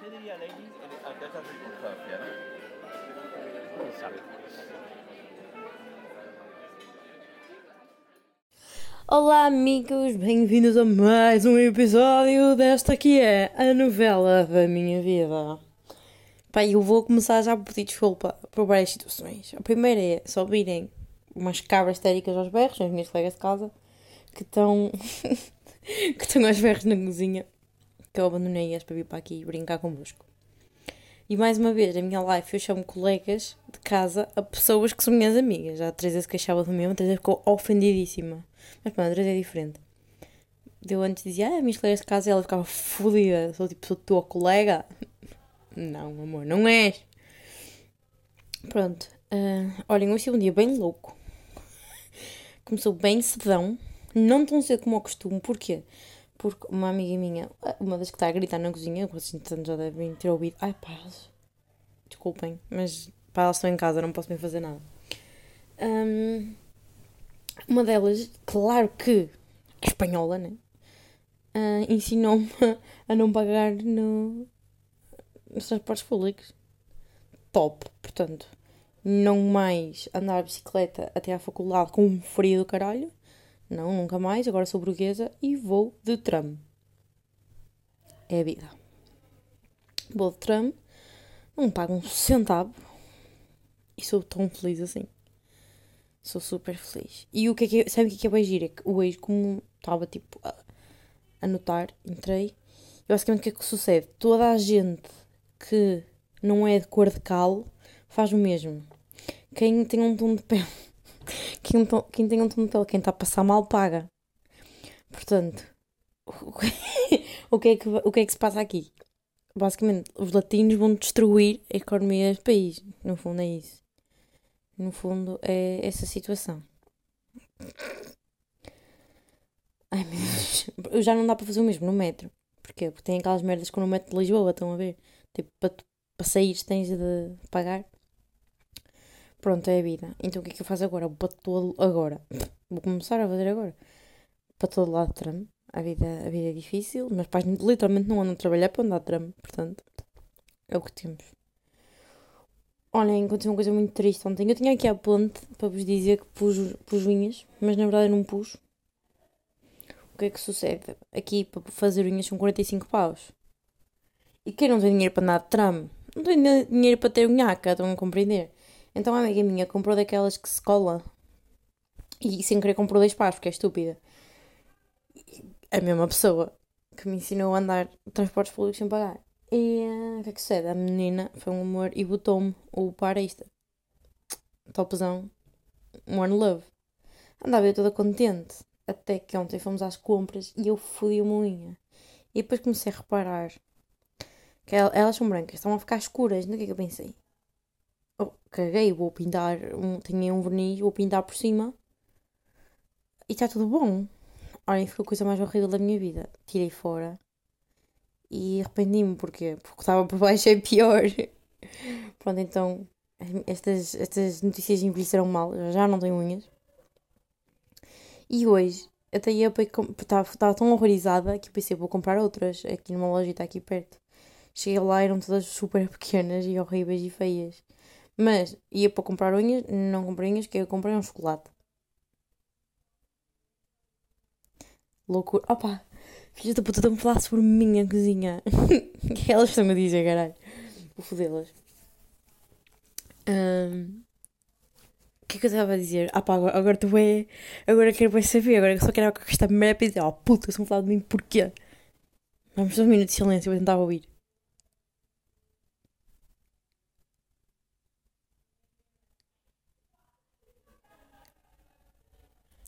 ¿Qué diría Lenin en- ante esta circunstancia? ¿no? ¿Quién sabe? Olá amigos, bem-vindos a mais um episódio desta que é a novela da minha vida. Pá, eu vou começar já por pedir desculpa por várias situações. A primeira é só virem umas cabras histéricas aos berros, as minhas colegas de casa, que estão que estão aos berros na cozinha, que eu abandonei-as para vir para aqui brincar convosco. E mais uma vez, na minha live, eu chamo colegas de casa a pessoas que são minhas amigas. Já a Teresa se queixava do mesmo, a Teresa ficou ofendidíssima. Mas pronto, a Teresa é diferente. Eu antes dizia, ah, minhas colegas de casa, e ela ficava fodida. Sou tipo, sou tua colega? Não, amor, não és. Pronto. ah, olhem, hoje é um dia bem louco. Começou bem cedão. Não tão cedo como ao costume. Porquê? Porque uma amiga minha, uma das que está a gritar na cozinha, vocês entretanto já devem ter ouvido. Ai pá, desculpem, mas pá, elas estão em casa, não posso bem fazer nada. Hum, uma delas, claro que é espanhola, né? Ah, Ensinou-me a não pagar no, nos transportes públicos. Top, portanto, não mais andar de bicicleta até à faculdade com um frio do caralho. Não, nunca mais. Agora sou burguesa e vou de tram. É a vida. Vou de tram, não pago um centavo e sou tão feliz assim. Sou super feliz. E o que é que é, sabe o que é que é bem giro? É que hoje, como estava tipo a anotar, entrei, e basicamente o que é que sucede? Toda a gente que não é de cor de cal faz o mesmo. Quem tem um tom de pele, quem, quem tem um tom de pele, quem está a passar mal, paga. Portanto, o que- é que, o que é que se passa aqui? Basicamente, os latinos vão destruir a economia deste país. No fundo, é isso. No fundo, é essa situação. Ai meu Deus. Já não dá para fazer o mesmo no metro. Porquê? Porque tem aquelas merdas que no metro de Lisboa, estão a ver? Tipo, para, para sair tens de pagar. Pronto, é a vida. Então o que é que eu faço agora? Vou para todo. Agora. Vou começar a fazer agora. Para todo lado de tram. A vida, a vida é difícil. Meus pais literalmente não andam a trabalhar para andar de tram. Portanto, é o que temos. Olhem, aconteceu uma coisa muito triste ontem. Eu tinha aqui a ponte para vos dizer que pus, pus unhas, mas na verdade eu não pus. O que é que sucede? Aqui para fazer unhas são 45 paus. E quem não tem dinheiro para andar de tram? Não tem dinheiro para ter unhaca, estão a compreender? Então a amiga minha comprou daquelas que se cola. E sem querer comprou dois pares, porque é estúpida. A mesma pessoa que me ensinou a andar transportes públicos sem pagar. E eh, o que é que sucede? A menina foi um amor e botou-me o par extra. Topzão. One love. Andava eu toda contente. Até que ontem fomos às compras e eu fui uma unha. E depois comecei a reparar que el- elas são brancas, estão a ficar escuras. No que é que eu pensei? Oh, caguei, vou pintar. Um, tinha um verniz, vou pintar por cima. E está tudo bom. Olhem, foi a coisa mais horrível da minha vida. Tirei fora. E arrependi-me, porquê? Porque estava por baixo é pior. Pronto, então, estas, estas notícias envelheceram mal. Eu já não tenho unhas. E hoje, até para. Estava estava tão horrorizada que pensei, vou comprar outras. Aqui numa loja está aqui perto. Cheguei lá, eram todas super pequenas e horríveis e feias. Mas ia para comprar unhas, não comprei unhas, que eu comprei um chocolate. Loucura. Opa! Filhas da puta, estão a falar sobre minha cozinha. O que é elas estão a dizer, caralho? Vou fodê-las. O que é que eu estava a dizer? Ah pá, agora, tu é. Agora quero bem saber. Agora só quero que esta merda para dizer, oh puta, estão a falar de mim porquê? Vamos um minuto de silêncio, vou tentar ouvir.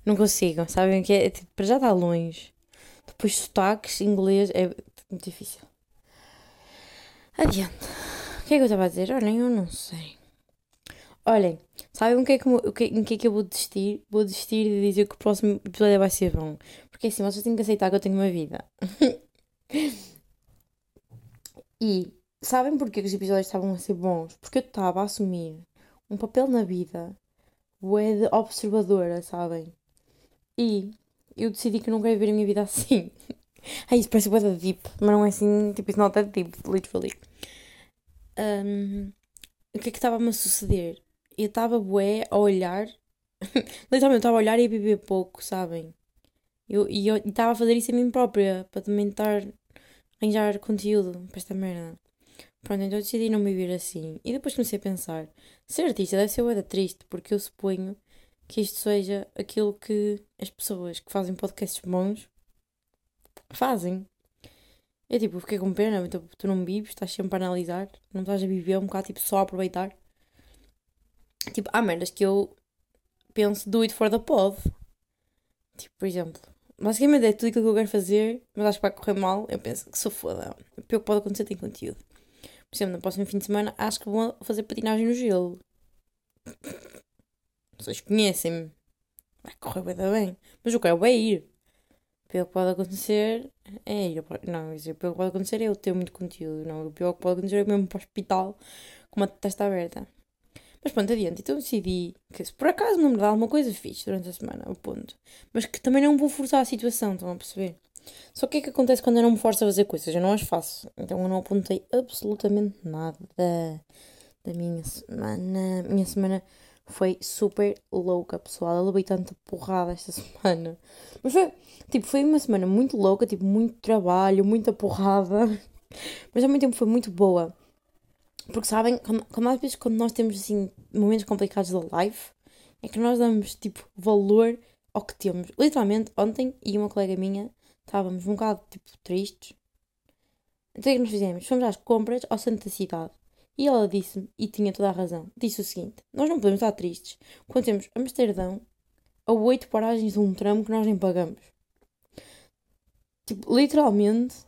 Não consigo, sabem o que é? É tipo, para já está longe. Depois sotaques, inglês, é muito difícil. Adiante. O que é que eu estava a dizer? Olhem, eu não sei. Olhem, sabem o que é que, o que, em que é que eu vou desistir? Vou desistir de dizer que o próximo episódio vai ser bom. Porque assim, vocês têm que aceitar que eu tenho uma vida. e sabem porquê que os episódios estavam a ser bons? Porque eu estava a assumir um papel na vida bué de observadora, sabem? E eu decidi que não quero ver a minha vida assim. Ai, isso parece da deep, mas não é assim, tipo, it's not that deep, literally. Um, o que é que estava-me a suceder? Eu estava bué a olhar, literalmente estava a olhar e a beber pouco, sabem? Eu, e eu estava a fazer isso a mim própria, para também estar arranjar conteúdo para esta merda. Pronto, então eu decidi não me viver assim. E depois comecei a pensar: ser artista deve ser uma triste, porque eu suponho que isto seja aquilo que as pessoas que fazem podcasts bons fazem. É tipo, fiquei com pena, tu, tu não vives, estás sempre a analisar, não estás a viver um bocado, tipo, só a aproveitar. Tipo, há merdas que eu penso, do it for the pod. Tipo, por exemplo, basicamente é tudo aquilo que eu quero fazer, mas acho que vai correr mal, eu penso que sou foda. O pior que pode acontecer tem conteúdo. Por exemplo, no próximo fim de semana acho que vou fazer patinagem no gelo. Vocês conhecem-me. Vai correr bem, bem. Mas eu quero bem ir. Pelo que pode acontecer é ir. Não, isso, pelo que pode acontecer é eu ter muito conteúdo. Não, o pior que pode acontecer é eu mesmo para o hospital com uma testa aberta. Mas pronto, adiante. Então decidi que se por acaso não me dá alguma coisa fixe durante a semana, o ponto. Mas que também não vou forçar a situação, estão a perceber? Só que o que é que acontece quando eu não me forço a fazer coisas? Eu não as faço. Então eu não apontei absolutamente nada da minha semana. Minha semana foi super louca, pessoal. Eu levei tanta porrada esta semana. Mas foi, tipo, foi uma semana muito louca, tipo, muito trabalho, muita porrada. Mas ao mesmo tempo foi muito boa. Porque sabem, quando, quando às vezes quando nós temos assim momentos complicados da life, é que nós damos tipo valor ao que temos. Literalmente, ontem e uma colega minha estávamos um bocado tipo tristes. Então o que é nós fizemos? Fomos às compras ao centro da cidade. E ela disse-me, e tinha toda a razão, disse o seguinte: Nós não podemos estar tristes quando temos Amsterdão a oito paragens de um tramo que nós nem pagamos. Tipo, literalmente.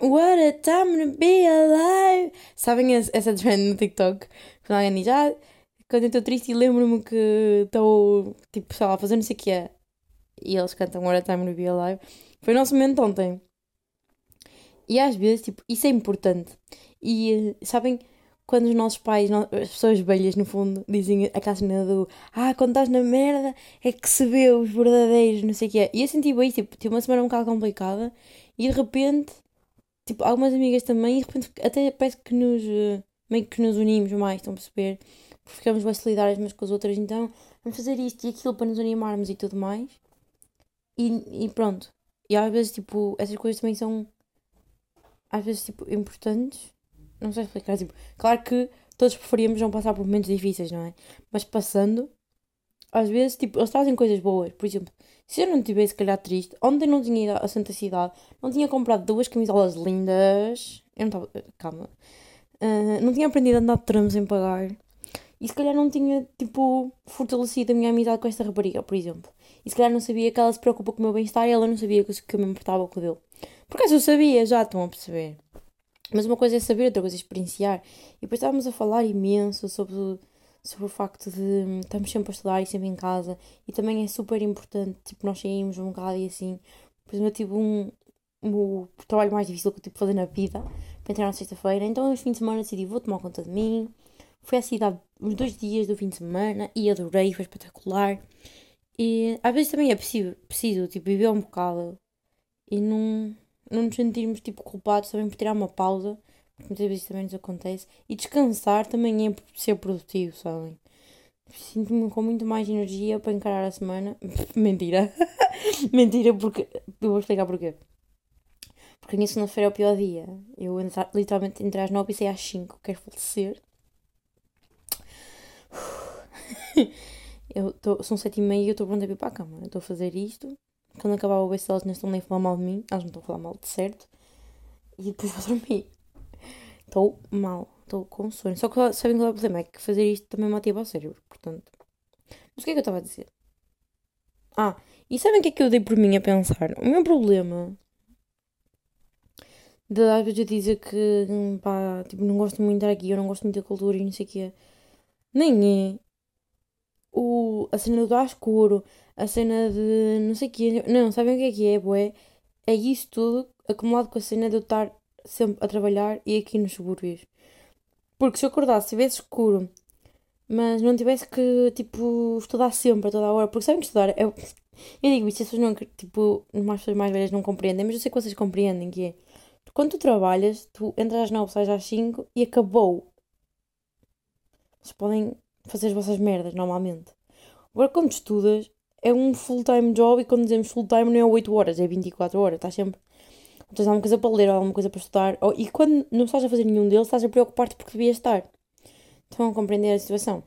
What a time to be alive! Sabem essa trend no TikTok? Quando alguém diz, ah, quando eu estou triste e lembro-me que estou, tipo, sei lá, a fazer não sei o que é. E eles cantam What a time to be alive. Foi o nosso momento ontem. E às vezes, tipo, isso é importante. E sabem, quando os nossos pais, as pessoas velhas no fundo, dizem aquela cena do Ah, quando estás na merda é que se vê os verdadeiros, não sei o que é. E eu senti bem, tipo, tive uma semana um bocado complicada e de repente, tipo, algumas amigas também, e de repente até parece que nos, eh, meio que nos unimos mais, estão a perceber? Porque ficamos mais solidárias umas com as outras, então vamos fazer isto e aquilo para nos animarmos e tudo mais. E, e pronto. E às vezes, tipo, essas coisas também são, às vezes, tipo, importantes não sei explicar. Tipo, claro que todos preferíamos não passar por momentos difíceis, não é? Mas passando, às vezes, tipo, eles trazem coisas boas. Por exemplo, se eu não estivesse, se calhar, triste, ontem não tinha ido à Santa Cidade, não tinha comprado duas camisolas lindas. Eu não estava. Calma. Uh, não tinha aprendido a andar de tramos sem pagar. E se calhar não tinha, tipo, fortalecido a minha amizade com esta rapariga, por exemplo. E se calhar não sabia que ela se preocupa com o meu bem-estar e ela não sabia que eu me importava com o dele. Por acaso eu sabia, já estão a perceber. Mas uma coisa é saber, outra coisa é experienciar. E depois estávamos a falar imenso sobre, sobre o facto de hum, estamos sempre a estudar e sempre em casa. E também é super importante, tipo, nós saímos um bocado e assim. Por exemplo, eu tive um, o trabalho mais difícil que eu tive de fazer na vida para entrar na sexta-feira. Então, este fim de semana decidi, vou tomar conta de mim. Fui à cidade uns dois dias do fim de semana e adorei, foi espetacular. E às vezes também é preciso, preciso tipo, viver um bocado e não não nos sentirmos tipo culpados também por tirar uma pausa, porque muitas vezes também nos acontece, e descansar também é ser produtivo, sabem? Sinto-me com muito mais energia para encarar a semana. Mentira. Mentira, porque. Eu vou explicar porquê. Porque a minha segunda-feira é o pior dia. Eu literalmente entrei às 9 e saí às 5. Quero falecer. eu tô, são 7 e meia e eu estou pronta a ir para a cama. Estou a fazer isto. Quando acabar o se elas não estão nem a falar mal de mim, elas não estão a falar mal de certo. E depois vou dormir. Estou mal, estou com sono. Só que sabem qual é o problema? É que fazer isto também me ativa o cérebro, portanto. Mas o que é que eu estava a dizer? Ah, e sabem o que é que eu dei por mim a pensar? O meu problema de às vezes eu dizer que pá, tipo, não gosto muito de estar aqui, eu não gosto muito da cultura e não sei o que é. Nem é o, a cena do escuro, a cena de não sei o. Não, sabem o que é que é, bué? É isso tudo acumulado com a cena de eu estar sempre a trabalhar e aqui nos subúrbios. Porque se eu acordasse, estivesse escuro, mas não tivesse que, tipo, estudar sempre, a toda a hora. Porque sabem que estudar é, Eu digo isto, as pessoas não, tipo, as pessoas mais velhas não compreendem, mas eu sei que vocês compreendem que é. Quando tu trabalhas, tu entras às 9, sais às 5 e acabou. Vocês podem fazer as vossas merdas normalmente. Agora, quando estudas, é um full-time job e quando dizemos full-time não é 8 horas, é 24 horas. Estás sempre. Tens alguma coisa para ler, alguma coisa para estudar. Ou, e quando não estás a fazer nenhum deles, estás a preocupar-te porque devias estar. Estão a compreender a situação.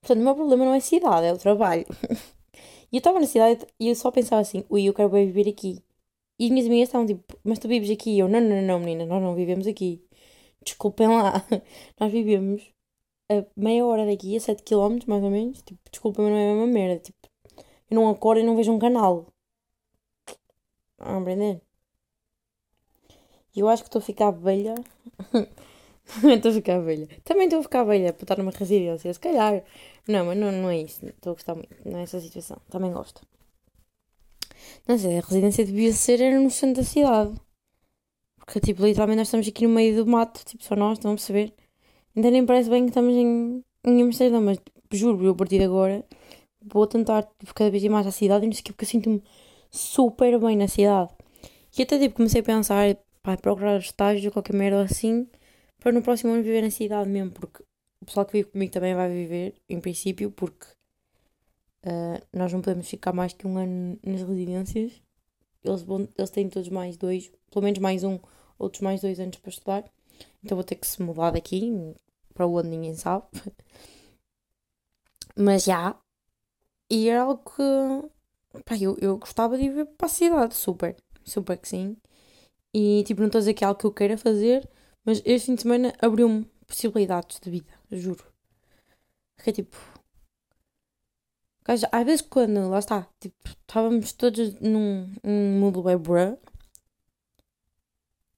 Portanto, o meu problema não é a cidade, é o trabalho. e eu estava na cidade e eu só pensava assim, ui, eu quero bem viver aqui. E as minhas amigas estavam tipo, mas tu vives aqui? E eu, não, não, não, menina, nós não vivemos aqui. Desculpem lá. nós vivemos a meia hora daqui, a 7 km mais ou menos. Tipo, desculpem, mas não é a mesma merda. Tipo, eu não acordo e não vejo um canal. A compreender? E eu acho que estou a ficar velha. estou a ficar velha. Também estou a ficar velha para estar numa residência, se calhar. Não, mas não, não é isso. Estou a gostar muito. Não é essa situação. Também gosto. Não sei, a residência devia ser era no centro da cidade. Porque, tipo, literalmente nós estamos aqui no meio do mato. Tipo, só nós, estão a perceber? Ainda nem parece bem que estamos em, em Amsterdão, mas juro, eu a partir de agora vou tentar tipo, cada vez ir mais à cidade e não sei o que, porque eu sinto-me super bem na cidade. E até tipo comecei a pensar, pá, procurar estágio, qualquer merda assim, para no próximo ano viver na cidade mesmo, porque o pessoal que vive comigo também vai viver, em princípio, porque uh, nós não podemos ficar mais que um ano nas residências. Eles, vão, eles têm todos mais dois, pelo menos mais um, outros mais dois anos para estudar. Então vou ter que se mudar daqui, para onde ninguém sabe. Mas já. E era algo que. Pá, eu, eu gostava de ir para a cidade, super. Super que sim. E tipo, não estou a dizer que é algo que eu queira fazer, mas este fim de semana abriu-me possibilidades de vida, juro. Que é tipo. Às vezes quando, lá está, tipo, estávamos todos num, num mundo bem bruh,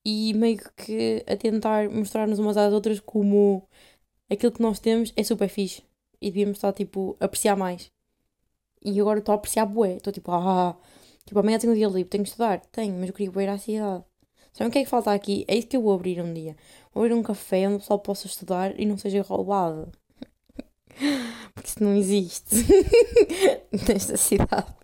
e meio que a tentar mostrar-nos umas às outras como aquilo que nós temos é super fixe e devíamos estar tipo a apreciar mais. E agora estou a apreciar bué, estou tipo, ah, tipo, amanhã tenho um dia livre, tenho que estudar, tenho, mas eu queria ir à cidade. Sabem o que é que falta aqui? É isso que eu vou abrir um dia. Vou abrir um café onde o pessoal possa estudar e não seja roubado. Porque isso não existe nesta cidade.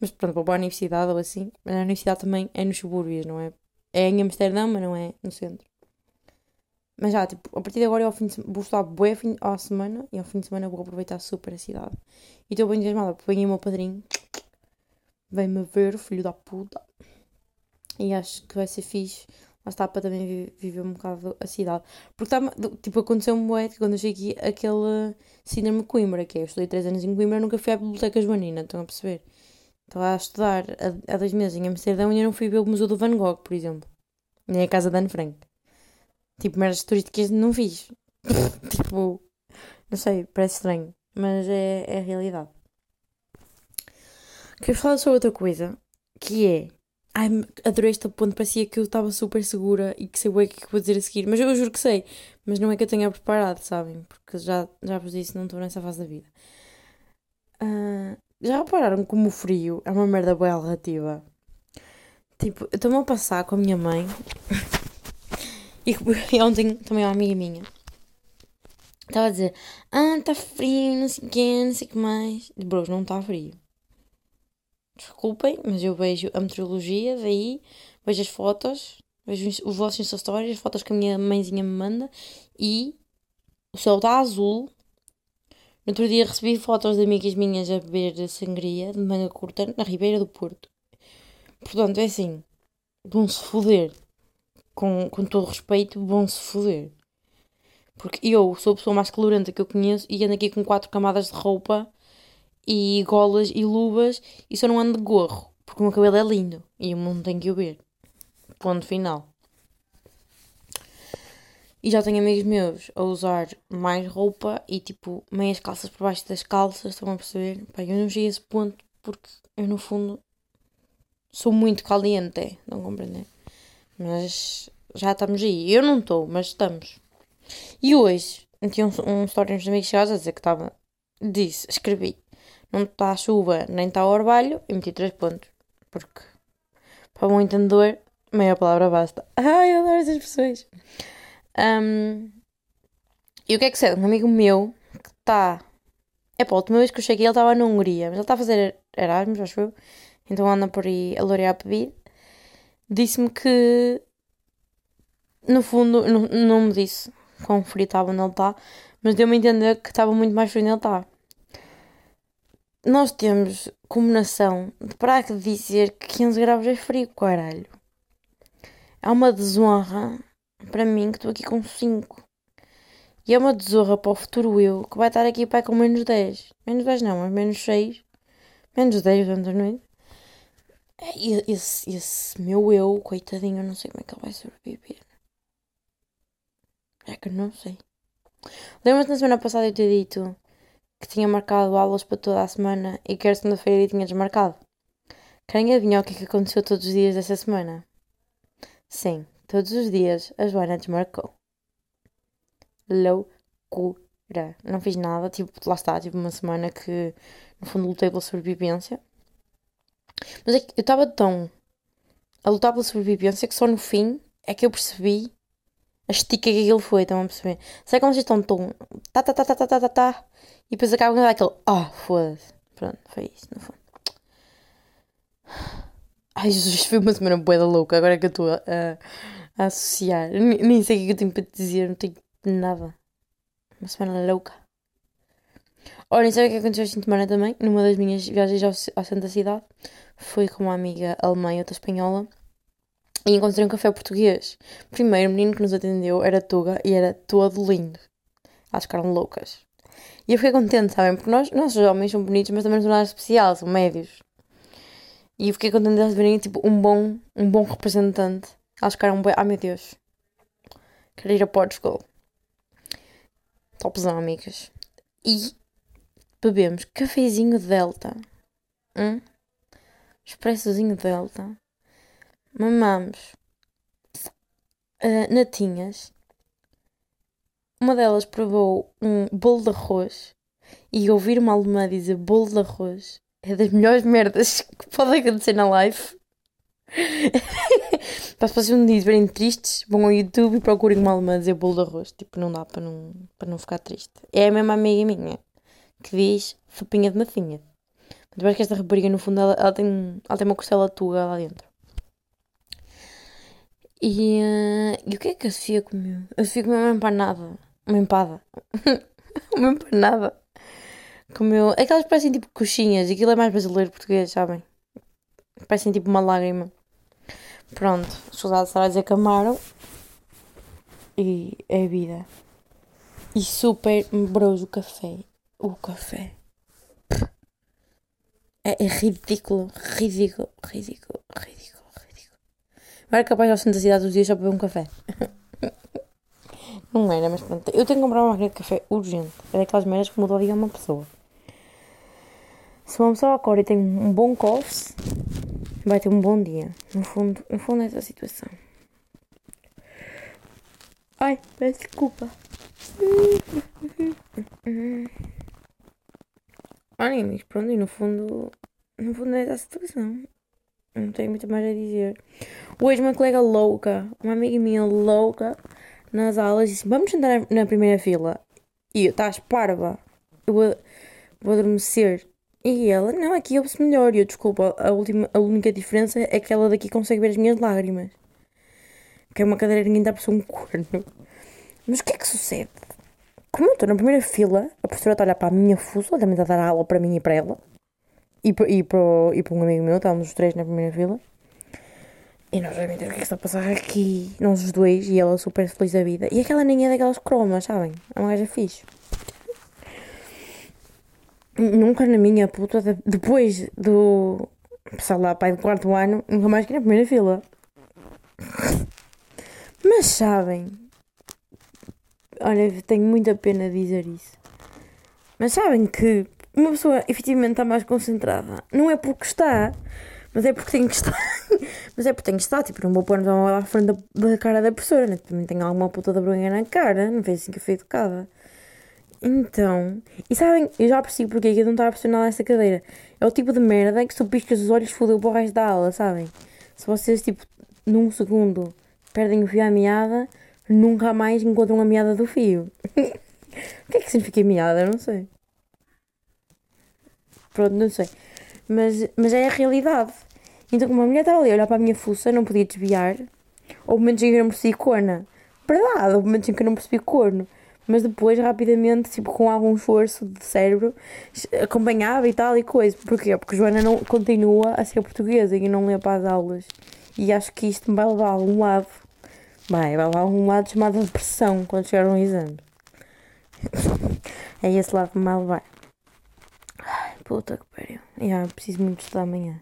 Mas pronto, vou para a universidade ou assim. Mas a universidade também é nos subúrbios, não é? É em Amsterdão, mas não é no centro. Mas já, tipo, a partir de agora eu ao fim de, vou estar bué fim, à semana e ao fim de semana vou aproveitar super a cidade. E estou bem entusiasmada porque vem o meu padrinho, vem-me ver, filho da puta. E acho que vai ser fixe. Lá está para também viver um bocado a cidade. Porque tá, tipo, aconteceu-me bué quando eu cheguei aqui aquele síndrome de Coimbra, que é eu estudei 3 anos em Coimbra nunca fui à biblioteca joanina, estão a perceber? Estava a estudar há, dois meses em Amsterdão e eu não fui ver o Museu do Van Gogh, por exemplo. Nem a casa da Anne Frank. Tipo, merdas turísticas não fiz. tipo, não sei, parece estranho. Mas é, é a realidade. Quero falar sobre outra coisa. Que é. Ai, adorei este ponto. Parecia que eu estava super segura e que sei o é que vou dizer a seguir. Mas eu juro que sei. Mas não é que eu tenha preparado, sabem? Porque já, já vos disse, não estou nessa fase da vida. Uh, já repararam como o frio é uma merda boa relativa? Tipo, eu estou-me a passar com a minha mãe. e, e ontem também uma amiga minha. Estava a dizer, ah, está frio, não sei o quê, não sei o que mais. Bros, não está frio. Desculpem, mas eu vejo a meteorologia daí, vejo as fotos, vejo os vossos Stories, as fotos que a minha mãezinha me manda e o céu está azul, outro dia recebi fotos de amigas minhas a beber sangria de manga curta na Ribeira do Porto. Portanto, é assim, vão-se foder. Com, com todo respeito, vão-se foder. Porque eu sou a pessoa mais calorenta que eu conheço e ando aqui com quatro camadas de roupa e golas e luvas e só não ando de gorro. Porque o meu cabelo é lindo e o mundo tem que o ver. Ponto final. E já tenho amigos meus a usar mais roupa e tipo meias calças por baixo das calças, estão a perceber? Pá, eu não cheguei a esse ponto porque eu no fundo sou muito caliente, não compreender? Mas já estamos aí. Eu não estou, mas estamos. E hoje, tinha um, um story nos amigos chegados a dizer que estava. Disse, escrevi. Não está chuva nem está ao orvalho e meti três pontos. Porque, para um entendedor, meia palavra basta. Ai, eu adoro essas pessoas. Um, e o que é que sei? Um amigo meu que está É pá, a última vez que eu cheguei ele estava na Hungria, mas ele está a fazer Erasmus, acho eu. Então anda por aí a lourear a bebida. Disse-me que, no fundo, não, não me disse quão frio estava onde ele está, mas deu-me a entender que estava muito mais frio onde ele está. Nós temos como nação de para que dizer que 15 graus é frio, caralho. É uma desonra para mim que estou aqui com 5. E é uma desonra para o futuro eu que vai estar aqui para com menos 10. Menos 10 não, mas menos 6. Menos 10 durante a noite. Esse, esse meu eu, coitadinho, eu não sei como é que ele vai sobreviver. É que não sei. Lembras-te na semana passada eu ter dito que tinha marcado aulas para toda a semana e que era segunda-feira e tinha desmarcado? Querem adivinhar o que é que aconteceu todos os dias dessa semana? Sim, Todos os dias a Joana desmarcou. Loucura. Não fiz nada, tipo, lá está, tive uma semana que no fundo lutei pela sobrevivência. Mas é que eu estava tão a lutar pela sobrevivência que só no fim é que eu percebi a estica que aquilo foi, estão a perceber? Sabe como vocês estão tão. tá, tá, tá, tá, tá, tá, tá, tá e depois acabam a dar aquele. ah, oh, foda-se. Pronto, foi isso, no fundo. Ai, Jesus, foi uma semana boa da louca, agora é que eu estou a, a, associar. Nem, sei o que é eu tenho para te dizer, não tenho Nada. Uma semana louca. Olha, sabe o que aconteceu esta semana também? Numa das minhas viagens à Santa Cidade. Fui com uma amiga alemã e outra espanhola. E encontrei um café português. Primeiro, o menino que nos atendeu era Tuga e era todo lindo. Elas ficaram loucas. E eu fiquei contente, sabem? Porque nós, nossos homens são bonitos, mas também não são nada especial, são médios. E eu fiquei contente de verem, tipo, um bom, um bom representante. Elas ficaram bem. Ah, meu Deus. Quero ir a Portugal. Topzão, amigas. E bebemos cafezinho Delta. Hum? Expressozinho Delta. Mamamos uh, natinhas. Uma delas provou um bolo de arroz. E ouvir uma alemã dizer bolo de arroz é das melhores merdas que pode acontecer na live. Para se vocês um dia estiverem tristes, vão ao YouTube e procurem uma alemã dizer bolo de arroz. Tipo, não dá para não, para não ficar triste. É a mesma amiga minha que diz sopinha de mafinha. Depois que esta rapariga, no fundo, ela, ela, tem, ela tem uma costela tuga lá dentro. E, uh, e o que é que a Sofia comeu? A Sofia comeu uma empanada. Uma empada. uma empanada. Comeu. Aquelas parecem tipo coxinhas. Aquilo é mais brasileiro português, sabem? Parecem tipo uma lágrima. Pronto, os soldados atrás acamaram. E é vida. E super broso o café. O café. É, é ridículo, ridículo, ridículo, ridículo, ridículo. Não capaz de ao centro da cidade dos dias só beber um café. Não era, mas pronto. Eu tenho que comprar uma máquina de café urgente. É daquelas merdas que muda a vida a uma pessoa. Se uma pessoa acorda e tem um bom coffee, vai ter um bom dia. No fundo, no fundo é essa situação. Ai, peço desculpa. Olha, mas pronto, e no fundo, no fundo é essa situação. Não tenho muito mais a dizer. Hoje uma colega louca, uma amiga minha louca, nas aulas disse, vamos sentar na primeira fila. E eu, estás parva. Eu vou, vou adormecer. E ela, não, aqui ouve-se melhor. E eu, desculpa, a, última, a única diferença é que ela daqui consegue ver as minhas lágrimas. Que é uma cadeira ninguém dá para um corno. Mas o que é que sucede? Como eu estou na primeira fila, a professora está a olhar para a minha fuça, também está a dar aula para mim e para ela. E para, e para, e para um amigo meu, estávamos os três na primeira fila. E nós vamos ver o que é que está a passar aqui. Nós os dois, e ela super feliz da vida. E aquela nem é daquelas cromas, sabem? É uma gaja fixe. Nunca na minha puta, depois do. sei lá, pai do quarto ano, nunca mais que na primeira fila. Mas sabem. Olha, tenho muita pena de dizer isso. Mas sabem que uma pessoa efetivamente está mais concentrada. Não é porque está, mas é porque tem que estar. mas é porque tem que estar. Tipo, não vou pôr lá à frente da, da cara da professora, né? Também tenho alguma puta da vergonha na cara. Não fez assim que eu fui educada. Então, e sabem, eu já percebi porque é que eu não estava a pressionar essa cadeira. É o tipo de merda que se tu piscas os olhos fodeu para o resto da aula, sabem? Se vocês, tipo, num segundo perdem o fio à meada, nunca mais encontram a meada do fio. o que é que significa meada? Eu não sei. Pronto, não sei. Mas, mas é a realidade. Então, como a mulher estava ali a olhar para a minha fuça, não podia desviar. Houve momentos em que eu não percebi corna. Verdade, houve momentos em que eu não percebi corno. Mas depois, rapidamente, tipo, com algum esforço de cérebro, acompanhava e tal e coisa. Porquê? Porque Joana não continua a ser portuguesa e não lê para as aulas. E acho que isto me vai levar a algum lado. Vai, vai levar a algum lado chamado depressão quando chegar um exame. é esse lado que me vai levar. Ai, puta que pariu. Yeah, preciso muito estudar amanhã.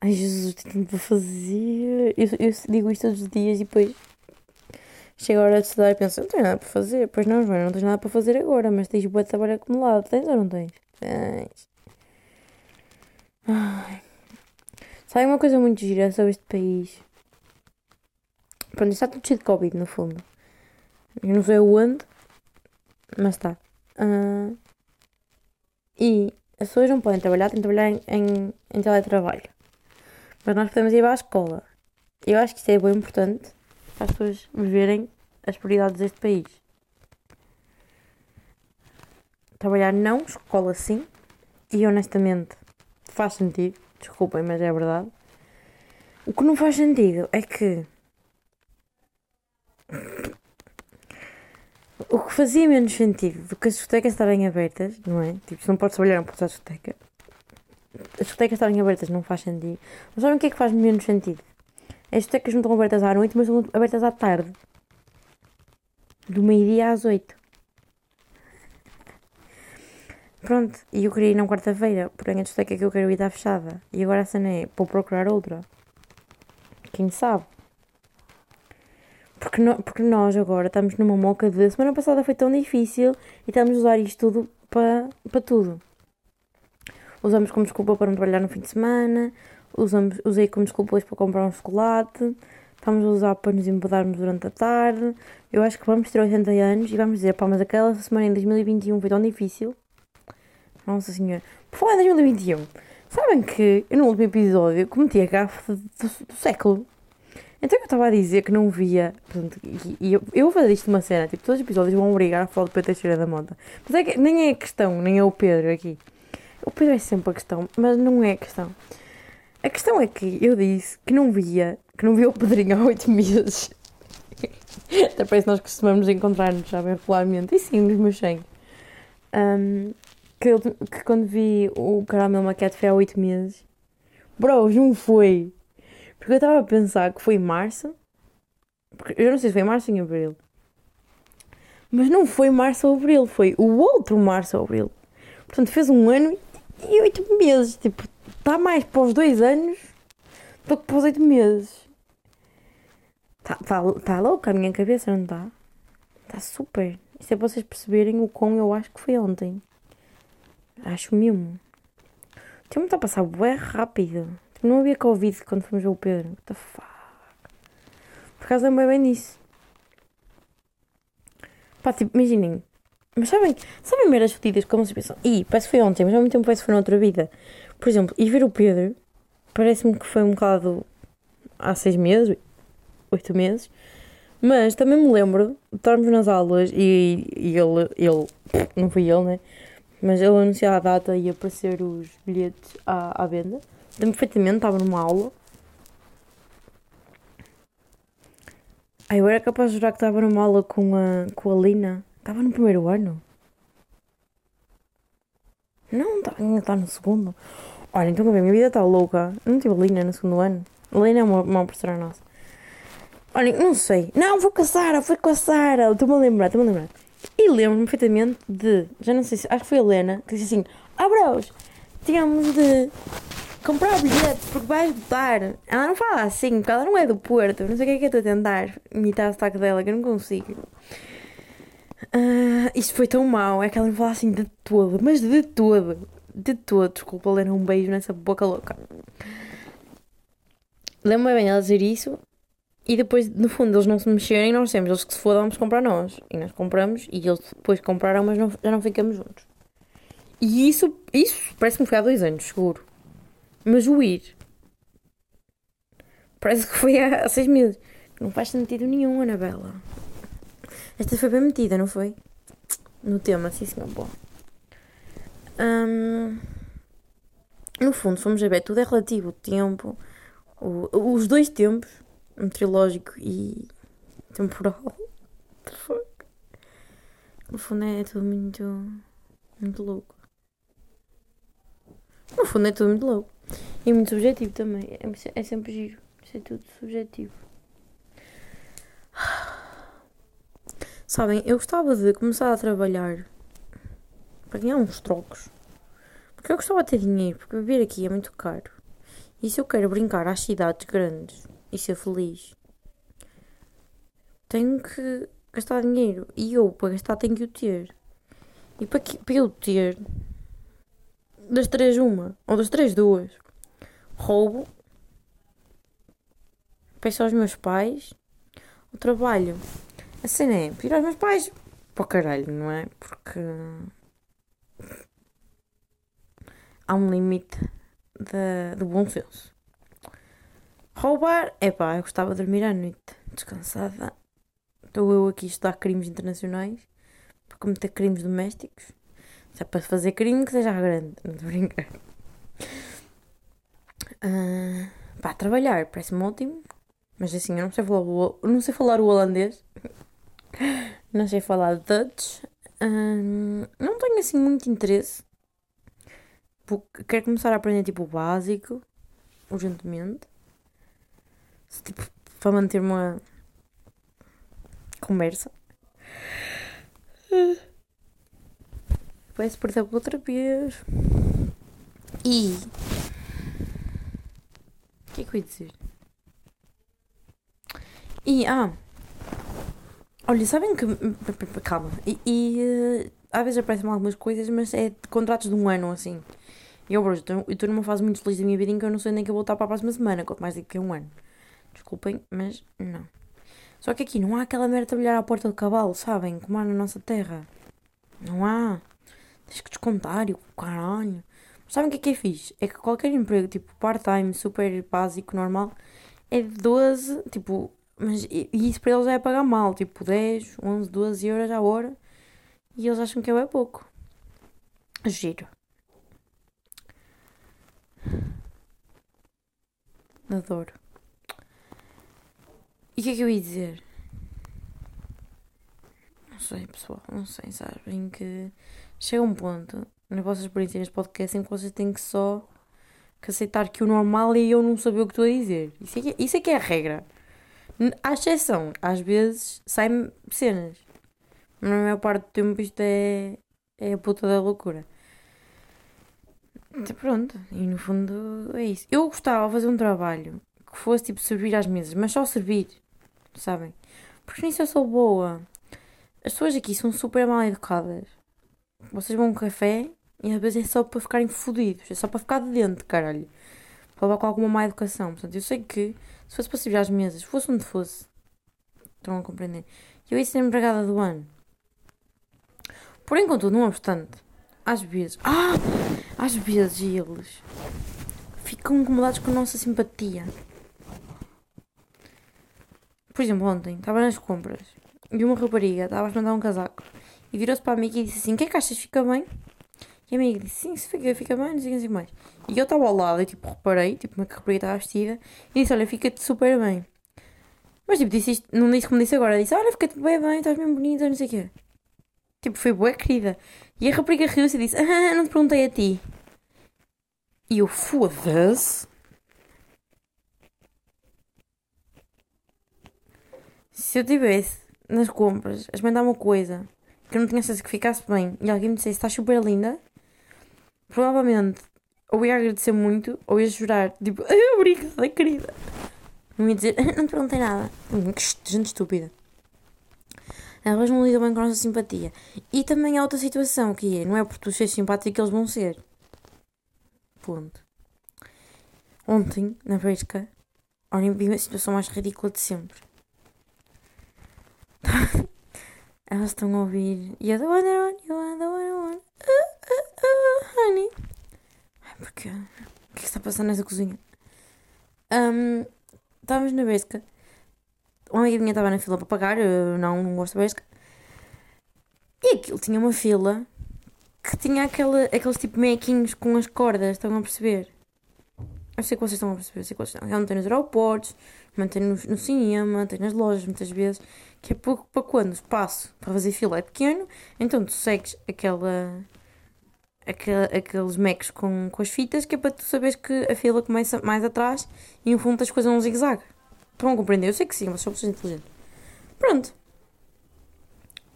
Ai, Jesus, tenho tanto para fazer. Eu, eu digo isto todos os dias e depois chega a hora de estudar e penso, não tenho nada para fazer. Pois não, não tens nada para fazer agora, mas tens boa trabalho acumulado. Tens ou não tens? Tens. Ai. Sabe uma coisa muito gira sobre este país? Pronto, está tudo cheio de Covid, no fundo. Eu não sei onde, mas está. Uh, e as pessoas não podem trabalhar, têm que trabalhar em, em, em teletrabalho. Mas nós podemos ir para a escola. Eu acho que isso é bem importante para as pessoas viverem as prioridades deste país. Trabalhar não, escola sim. E honestamente faz sentido. Desculpem, mas é verdade. O que não faz sentido é que. O que fazia menos sentido do que as discotecas estarem abertas, não é? Tipo, se não podes trabalhar, não podes à discoteca. As discotecas estarem abertas não faz sentido. Mas sabem o que é que faz menos sentido? As discotecas não estão abertas à noite, mas estão abertas à tarde. Do meio-dia às oito. Pronto, e eu queria ir na quarta-feira, porém a discoteca que eu quero ir está fechada. E agora a cena é, vou procurar outra. Quem sabe? Porque, no, porque nós agora estamos numa moca de semana passada foi tão difícil e estamos a usar isto tudo para, para tudo. Usamos como desculpa para não trabalhar no fim de semana, usamos, usei como desculpa hoje para comprar um chocolate, estamos a usar para nos embedarmos durante a tarde. Eu acho que vamos ter 80 anos e vamos dizer, pá, mas aquela semana em 2021 foi tão difícil. Nossa Senhora. Por falar em 2021, sabem que eu no último episódio cometi a gafe do, do, do século. Então eu estava a dizer que não via. Portanto, e, e eu, eu vou fazer isto uma cena, tipo, todos os episódios vão obrigar a falar do Pedro Teixeira da Mota. Mas é que nem é a questão, nem é o Pedro aqui. O Pedro é sempre a questão, mas não é a questão. A questão é que eu disse que não via, que não via o Pedrinho há oito meses. Até parece que nós costumamos encontrar-nos já bem regularmente. E sim, nos meus. Um, que, que quando vi o Caramel Maquete foi há oito meses. Bro, não foi. Porque eu estava a pensar que foi em março. Porque eu não sei se foi em março ou em abril. Mas não foi março ou abril, foi o outro março ou abril. Portanto, fez um ano e oito meses. Tipo, está mais para os dois anos do que para os oito meses. Está tá, tá louca a minha cabeça, não está? Está super. Isso é para vocês perceberem o quão eu acho que foi ontem. Acho mesmo. O tempo está a passar bué rápido. Tipo, não havia Covid quando fomos ver o Pedro. What the fuck? Por causa também bem disso. Pá, tipo, imaginem. Mas sabem, sabem meras fodidas como se pensam? Ih, parece que foi ontem, mas ao mesmo tempo parece que foi noutra vida. Por exemplo, e ver o Pedro, parece-me que foi um bocado há seis meses, oito meses. Mas também me lembro de estarmos nas aulas e, e ele, ele, não fui ele, né? Mas ele anunciava a data e aparecer os bilhetes à, à venda. Lembro perfeitamente, estava numa aula. Ai, eu era capaz de jurar que estava numa aula com a, com a Lina. Estava no primeiro ano. Não, estava, ainda está no segundo. Olha, então a minha vida está louca. Eu não tive a Lina no segundo ano. A Lina é uma, uma professora nossa. Olha, não sei. Não, vou com a Sara, foi com a Sara. Estou-me a lembrar, estou-me a lembrar. E lembro-me perfeitamente de, já não sei se, acho que foi a Helena, que disse assim: Ah, bros, tínhamos de comprar bilhetes porque vais votar. Ela não fala assim, porque ela não é do Porto. Não sei o que é que eu estou a tentar imitar o sotaque dela, que eu não consigo. Uh, isto foi tão mau, é que ela não fala assim de todo, mas de todo, de todo. Desculpa, Helena, um beijo nessa boca louca. Lembro-me bem ela dizer isso e depois, no fundo, eles não se mexerem, nós temos, eles que se fodam, vamos comprar nós. E nós compramos e eles depois compraram, mas não, já não ficamos juntos. E isso, isso parece-me foi há dois anos, seguro. Mas o ir parece que foi há seis meses. Não faz sentido nenhum, Anabela. Esta foi bem metida, não foi? No tema, sim senhor. Bom. No fundo, fomos a ver, tudo é relativo. O tempo, o, os dois tempos, meteorológico e temporal. No fundo é tudo muito. muito louco. No fundo é tudo muito louco. E muito subjetivo também. É, é sempre giro. Isso é tudo subjetivo. Sabem, eu gostava de começar a trabalhar para ganhar uns trocos. Porque eu gostava de ter dinheiro, porque viver aqui é muito caro. E se eu quero brincar às cidades grandes e ser feliz, tenho que gastar dinheiro. E eu, para gastar, tenho que o ter. E para, que, para eu ter, das três, uma. Ou das três, duas. Roubo. Peço aos meus pais. O trabalho. A cena é pedir aos meus pais para caralho, não é? Porque há um limite de, do bom senso. Roubar, é pá, eu gostava de dormir à noite, descansada. Estou eu aqui a estudar crimes internacionais para cometer crimes domésticos. Se é para fazer crime, que seja grande, não estou a brincar. Uh, pá, trabalhar parece-me ótimo, mas assim, eu não sei falar o, não sei falar o holandês, não sei falar Dutch, uh, não tenho assim muito interesse. Quero começar a aprender tipo o básico, urgentemente. Tipo, para manter uma conversa. Vai-se perder outra vez. E. O que é que eu ia dizer? E. Ah. Olha, sabem que. Calma. E. e uh, às vezes aparecem algumas coisas, mas é de contratos de um ano assim. E eu, bro, eu estou numa fase muito feliz da minha vida em que eu não sei nem que eu vou voltar para a próxima semana, quanto mais digo que é um ano. Desculpem, mas não. Só que aqui não há aquela merda de trabalhar à porta do cavalo, sabem? Como há na nossa terra. Não há. Tens que descontar e o caralho. Mas sabem o que é que é fixe? É que qualquer emprego, tipo part-time, super básico, normal, é de 12, tipo. Mas e isso para eles já é pagar mal, tipo 10, 11, 12 euros a hora. E eles acham que é bem pouco. Giro. Adoro. E o que é que eu ia dizer? Não sei, pessoal, não sei, sabem que chega um ponto nas vossas experiências neste podcast em que vocês têm que só que aceitar que o normal é eu não saber o que estou a dizer. Isso é que, é, isso é, que é a regra. À exceção, às vezes saem cenas. Na maior parte do tempo isto é, é a puta da loucura. Então, pronto, e no fundo é isso. Eu gostava de fazer um trabalho que fosse tipo servir às mesas, mas só servir, sabem? Porque nisso eu sou boa. As pessoas aqui são super mal educadas. Vocês vão a um café e às vezes é só para ficarem fodidos, é só para ficar de dentro, caralho. Para levar com alguma má educação. Portanto, eu sei que se fosse para servir às mesas, fosse onde fosse, estão a compreender? Eu ia ser empregada do ano. Porém, contudo, não obstante, às vezes. Ah! Às vezes eles ficam incomodados com a nossa simpatia. Por exemplo, ontem estava nas compras e uma rapariga estava a mandar um casaco e virou-se para a amiga e disse assim: O que é que achas? Fica bem? E a amiga disse: Sim, se fica, fica bem, não sei o que mais. E eu estava ao lado e tipo, reparei tipo, é que a rapariga estava vestida e disse: Olha, fica-te super bem. Mas tipo, disse isto, não disse como disse agora, disse: Olha, fica-te bem bem, estás bem bonita, não sei o quê. Tipo, foi boa querida. E a rapariga riu-se e disse: Ah, não te perguntei a ti. E eu, foda-se. Se eu tivesse nas compras a experimentar uma coisa que eu não tinha certeza que ficasse bem e alguém me dissesse estás super linda, provavelmente ou ia agradecer muito ou ia jurar, tipo, obrigada, querida. Não ia dizer, não te perguntei nada. Gente estúpida. Elas não lidam bem com a nossa simpatia. E também há outra situação que é, não é por tu seres simpático que eles vão ser. Ponto. Ontem, na pesca, olhem, vi a situação mais ridícula de sempre. Elas estão a ouvir You are the one I want, you are the one I. Uh, uh, uh, honey. Ai, porque. O que é que está passando nessa cozinha? Um, estávamos na pesca uma amiga minha estava na fila para pagar, eu não, não gosto de pesca. E aquilo tinha uma fila que tinha aquele, aqueles tipo mequinhos com as cordas, estão a perceber? Eu sei que vocês estão a perceber, sei que vocês estão. Ela tem nos aeroportos, mantém no, cinema, tem nas lojas muitas vezes, que é pouco para quando o espaço para fazer fila é pequeno, então tu segues aquela, aquela aqueles mecs com, com as fitas, que é para tu saberes que a fila começa mais atrás e no fundo tens coisas num zigue-zague. Estão a compreender? Eu sei que sim, mas são pessoas inteligentes. Pronto.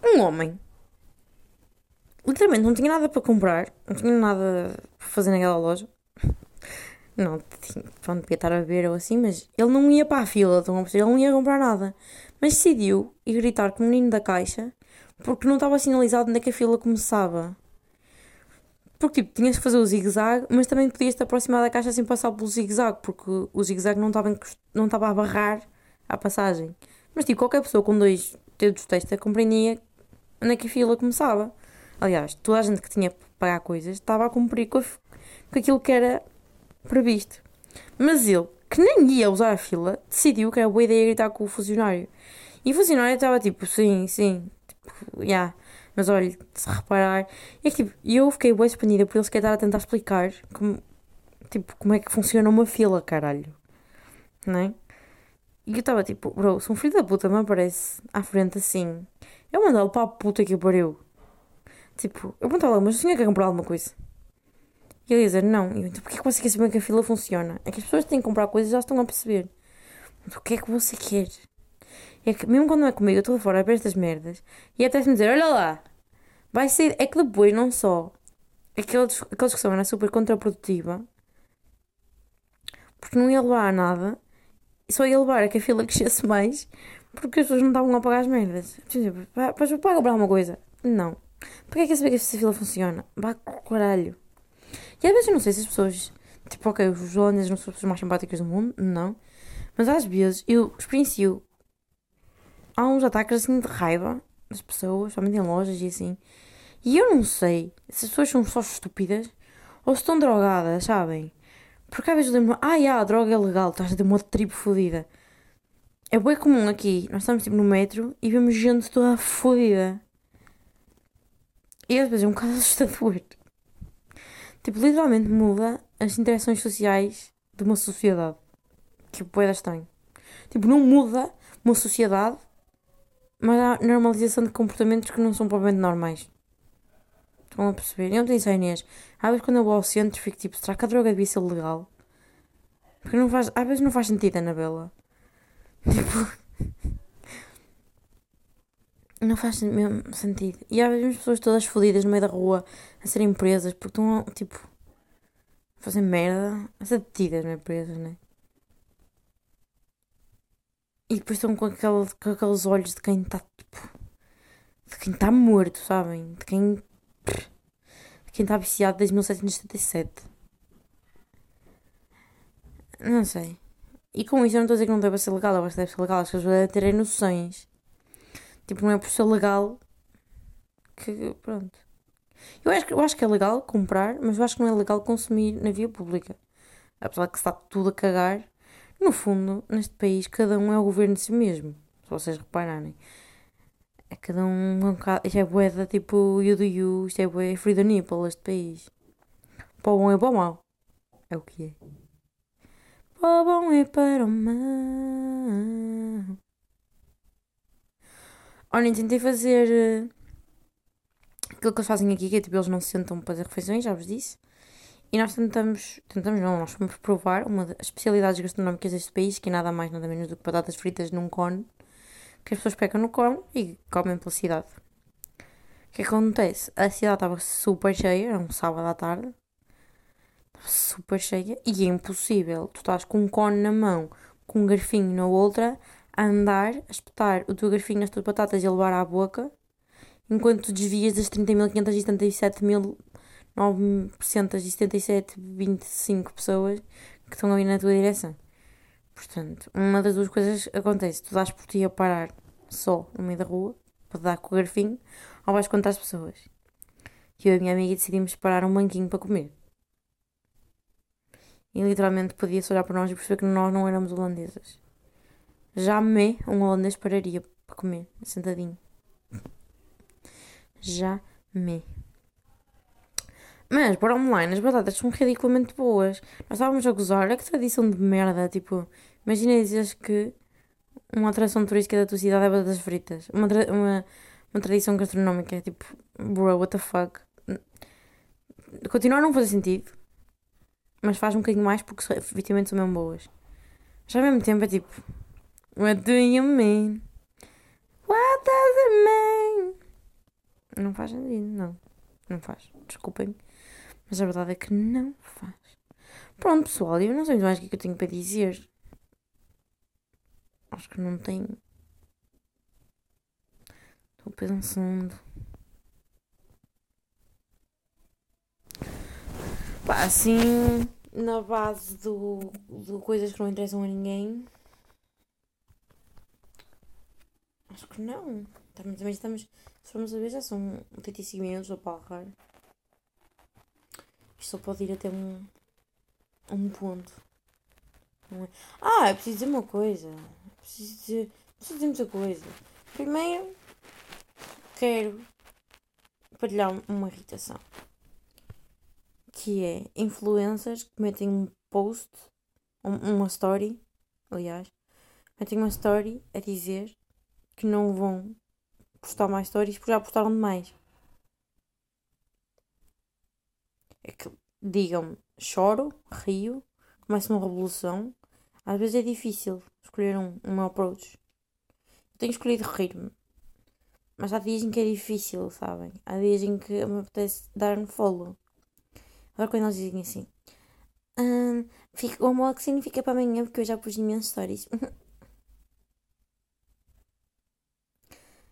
Um homem. Literalmente não tinha nada para comprar, não tinha nada para fazer naquela loja. Não, tinha, pronto, podia estar a ver ou assim, mas ele não ia para a fila, estão a perceber? Ele não ia comprar nada. Mas decidiu ir gritar com o menino da caixa porque não estava sinalizado onde é que a fila começava. Porque, tipo, tinhas que fazer o zigue-zague, mas também podias te aproximar da caixa sem passar pelo zigue-zague, porque o zigue-zague não estava, não estava a barrar a passagem. Mas, tipo, qualquer pessoa com dois dedos de testa compreendia onde é que a fila começava. Aliás, toda a gente que tinha que pagar coisas estava a cumprir com, com aquilo que era previsto. Mas ele, que nem ia usar a fila, decidiu que era boa ideia gritar com o funcionário. E o funcionário estava tipo, sim, sim, já. Yeah. Mas olha, se reparar. É que tipo, eu fiquei bem expandida por ele se estar a tentar explicar como, tipo, como é que funciona uma fila, caralho. Não é? E eu estava tipo, bro, se um filho da puta me aparece à frente assim, eu mandava para a puta que pariu. Tipo, eu perguntava, mas o senhor quer comprar alguma coisa? E ele dizer, não. E eu, então, porquê que você quer saber que a fila funciona? É que as pessoas têm que comprar coisas e já estão a perceber. O que é que você quer? É que mesmo quando não é comigo, eu estou fora a ver estas merdas. E até se me dizer, olha lá, vai ser. É que depois não só. Aqueles, aquela discussão era super contraprodutiva. Porque não ia levar a nada. Só ia levar a que a fila crescesse mais. Porque as pessoas não estavam a pagar as merdas. Depois eu pago para alguma coisa. Não. Porquê é que saber que esta fila funciona? Vá caralho. E às vezes eu não sei se as pessoas. Tipo, ok, os holandeses não são as pessoas mais simpáticas do mundo, não. Mas às vezes eu experiencio. Há uns ataques assim de raiva das pessoas, somente em lojas e assim. E eu não sei se as pessoas são só estúpidas ou se estão drogadas, sabem? Porque às vezes eu lembro, ah, yeah, a droga é legal, estás ter uma tribo fodida. É bem comum aqui, nós estamos tipo no metro e vemos gente toda fodida. E às vezes é um bocado assustador. Tipo, literalmente muda as interações sociais de uma sociedade. Que poeda estranho. Tipo, não muda uma sociedade, mas há normalização de comportamentos que não são propriamente normais. Estão a perceber? Eu não isso a Inês. Às vezes quando eu vou ao centro fico tipo, será que a droga devia ser legal? Porque não faz, às vezes não faz sentido, Anabela. Tipo. Não faz mesmo sentido. E há vezes pessoas todas fodidas no meio da rua a serem presas porque estão, tipo, a fazer merda, a ser detidas, não é? Presas, né? E depois estão com, aquele, com aqueles olhos de quem está, tipo, de quem está morto, sabem? De quem. de quem está viciado desde 1777. Não sei. E com isso eu não estou a dizer que não deve ser legal, eu acho que deve ser legal, que eles devem terem noções Tipo, não é por ser legal que. Pronto. Eu acho, eu acho que é legal comprar, mas eu acho que não é legal consumir na via pública. Apesar que está tudo a cagar. No fundo, neste país, cada um é o governo de si mesmo. Se vocês repararem. É cada um. um bocado, isto é boeda tipo you do you, isto é bué free the nipple, este país. Para o bom é para o mau. É o que é. Para o bom é para o mal. Olhem, tentei fazer uh, aquilo que eles fazem aqui, que é tipo, eles não se sentam para fazer refeições, já vos disse. E nós tentamos, tentamos não, nós fomos provar uma das especialidades gastronómicas deste país, que é nada mais, nada menos do que batatas fritas num cone, que as pessoas pegam no cone e comem pela cidade. O que acontece? A cidade estava super cheia, era um sábado à tarde, estava super cheia, e é impossível, tu estás com um cone na mão, com um garfinho na outra, a andar, a espetar o teu garfinho nas tuas batatas e a levar à boca, enquanto tu desvias das 30.577.977,25 pessoas que estão ali na tua direção. Portanto, uma das duas coisas acontece: tu dás por ti a parar só no meio da rua, para dar com o garfinho, ou vais contar as pessoas. E eu e a minha amiga decidimos parar um banquinho para comer. E literalmente podia-se olhar para nós e perceber que nós não éramos holandesas. Jamais um holandês pararia para comer, sentadinho. Jamais. Mas, para online, as batatas são ridiculamente boas. Nós estávamos a gozar, é que tradição de merda. Tipo, imagina dizeres que uma atração turística da tua cidade é batatas fritas. Uma, uma, uma tradição gastronómica. Tipo, bro, what the fuck. Continuar não fazer sentido. Mas faz um bocadinho mais porque efetivamente são mesmo boas. Mas ao mesmo tempo é tipo. What do you mean? What does it mean? Não faz sentido, não. Não faz. Desculpem. Mas a verdade é que não faz. Pronto, pessoal, eu não sei mais o que, é que eu tenho para dizer. Acho que não tenho. Estou pensando. Pá, assim, na base do, do coisas que não interessam a ninguém. Acho que não. Também, estamos. Se formos a ver, já são 35 minutos a palrar. Isto só pode ir até um, um ponto. É? Ah, é preciso dizer uma coisa. É preciso dizer, preciso dizer muita coisa. Primeiro, quero partilhar uma irritação. Que é influencers que metem um post, uma story, aliás, metem uma story a dizer que não vão postar mais stories porque já postaram demais. É que digam-me, choro, rio, começa uma revolução. Às vezes é difícil escolher um, um meu approach. Eu tenho escolhido rir-me. Mas há dias em que é difícil, sabem? Há dias em que me apetece dar um follow. Agora quando eles dizem assim. Um, fica, o unboxing fica para amanhã porque eu já pus imensos stories.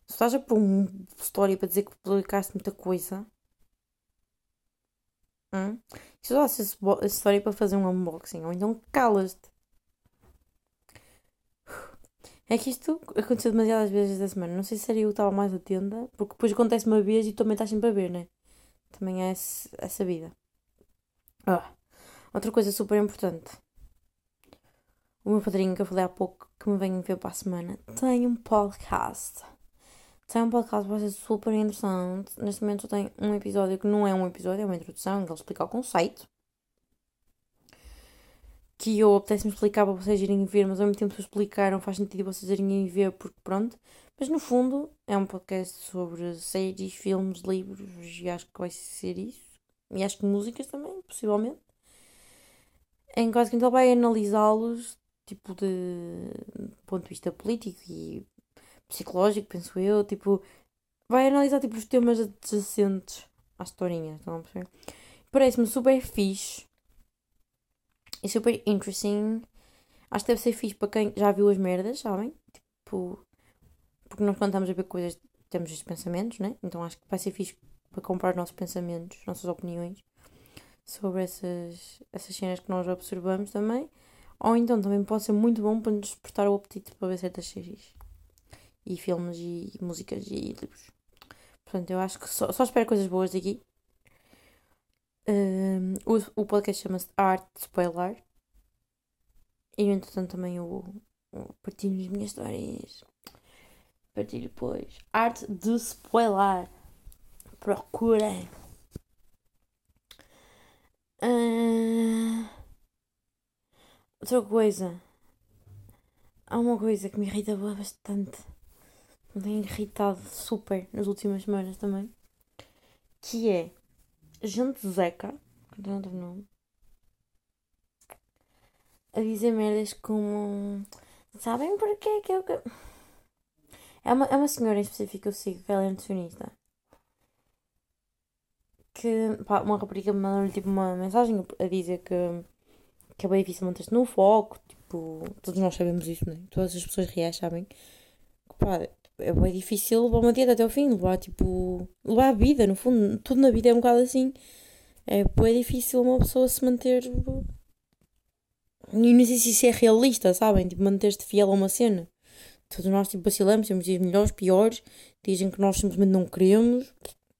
Se estás a pôr um story para dizer que publicaste muita coisa, Hum? Esse, esse story para fazer um unboxing, ou então calas-te. É que isto aconteceu demasiadas vezes esta semana. Não sei se seria eu que estava mais atenta, porque depois acontece uma vez e também estás sempre a ver, né? Também é essa vida. Outra coisa super importante. O meu padrinho que eu falei há pouco, que me vem ver para a semana, tem um podcast. Tem um podcast vai ser super interessante. Neste momento tem um episódio que não é um episódio, é uma introdução, que ele explica o conceito. Que eu apetece-me explicar para vocês irem ver, mas ao mesmo tempo se explicar não faz sentido vocês irem ver, porque pronto. Mas no fundo é um podcast sobre séries, filmes, livros, e acho que vai ser isso. E acho que músicas também, possivelmente. Em caso que ele vai analisá-los, tipo de ponto de vista político e psicológico, penso eu, tipo, vai analisar tipo os temas adjacentes à historinha, estão a perceber? Parece-me super fixe e super interesting. Acho que deve ser fixe para quem já viu as merdas, sabem? Tipo, porque nós estamos a ver coisas temos estes pensamentos, né? Então acho que vai ser fixe para comprar nossos pensamentos, nossas opiniões sobre essas, essas cenas que nós observamos também. Ou então também pode ser muito bom para nos despertar o apetite para ver certas séries e filmes e músicas e livros. Portanto, eu acho que só, só espero coisas boas daqui. Um, o, o podcast chama-se Arte de Spoiler. E entretanto também eu partilho as minhas histórias. Partilho depois. Arte de Spoiler. Procurem. Uh, outra coisa. Há uma coisa que me irrita bastante me tem irritado super nas últimas semanas também. Que é gente Zeca, que não outro nome, a dizer merdas como sabem porquê que eu. É uma, é uma senhora em específico que eu sigo, que ela é nutricionista. Que pá, uma rapariga me mandou tipo uma mensagem a dizer que, que é bem difícil manter-se no foco. Tipo, todos nós sabemos isso, né? Todas as pessoas reais sabem que pá, é bem difícil levar uma dieta até o fim, levar tipo. levar a vida, no fundo, tudo na vida é um bocado assim. É bem difícil uma pessoa se manter. E não sei se isso é realista, sabem? Tipo, manter-te fiel a uma cena. Todos nós, tipo, vacilamos, temos dias melhores, piores, dizem que nós simplesmente não queremos.